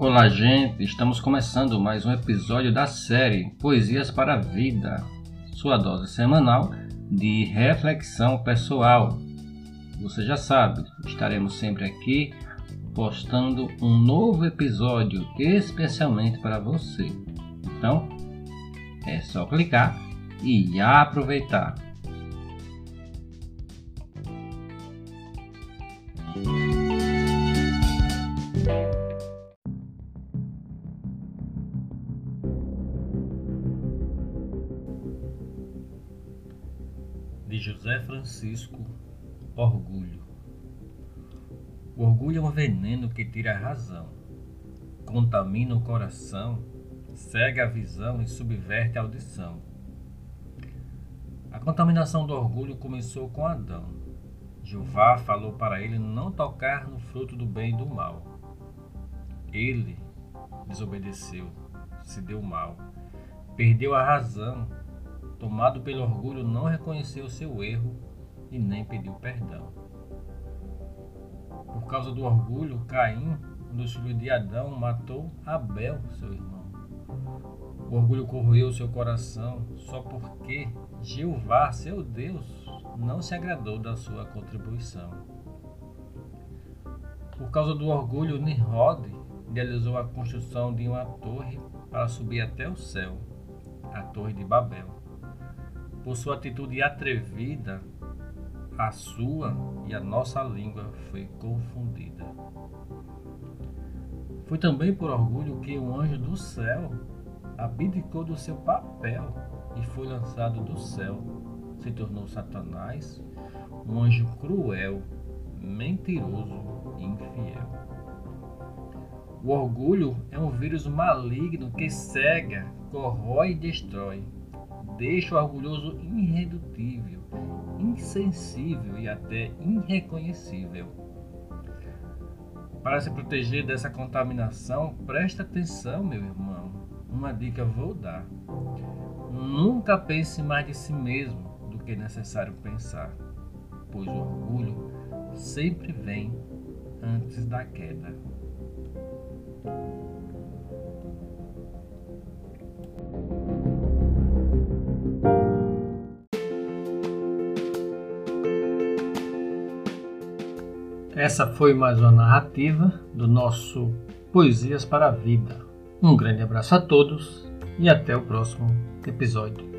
Olá, gente! Estamos começando mais um episódio da série Poesias para a Vida, sua dose semanal de reflexão pessoal. Você já sabe, estaremos sempre aqui postando um novo episódio especialmente para você. Então, é só clicar e aproveitar. De José Francisco Orgulho. O orgulho é um veneno que tira a razão, contamina o coração, cega a visão e subverte a audição. A contaminação do orgulho começou com Adão. Jeová falou para ele não tocar no fruto do bem e do mal. Ele desobedeceu, se deu mal, perdeu a razão tomado pelo orgulho, não reconheceu seu erro e nem pediu perdão. Por causa do orgulho, Caim, um dos filhos de Adão, matou Abel, seu irmão. O orgulho corroeu seu coração só porque Jeová, seu Deus, não se agradou da sua contribuição. Por causa do orgulho, Nimrod idealizou a construção de uma torre para subir até o céu, a Torre de Babel. Por sua atitude atrevida, a sua e a nossa língua foi confundida. Foi também por orgulho que um anjo do céu abdicou do seu papel e foi lançado do céu. Se tornou Satanás, um anjo cruel, mentiroso e infiel. O orgulho é um vírus maligno que cega, corrói e destrói deixa o orgulhoso irredutível, insensível e até irreconhecível. Para se proteger dessa contaminação, presta atenção, meu irmão. Uma dica vou dar. Nunca pense mais de si mesmo do que é necessário pensar, pois o orgulho sempre vem antes da queda. Essa foi mais uma narrativa do nosso Poesias para a Vida. Um grande abraço a todos e até o próximo episódio.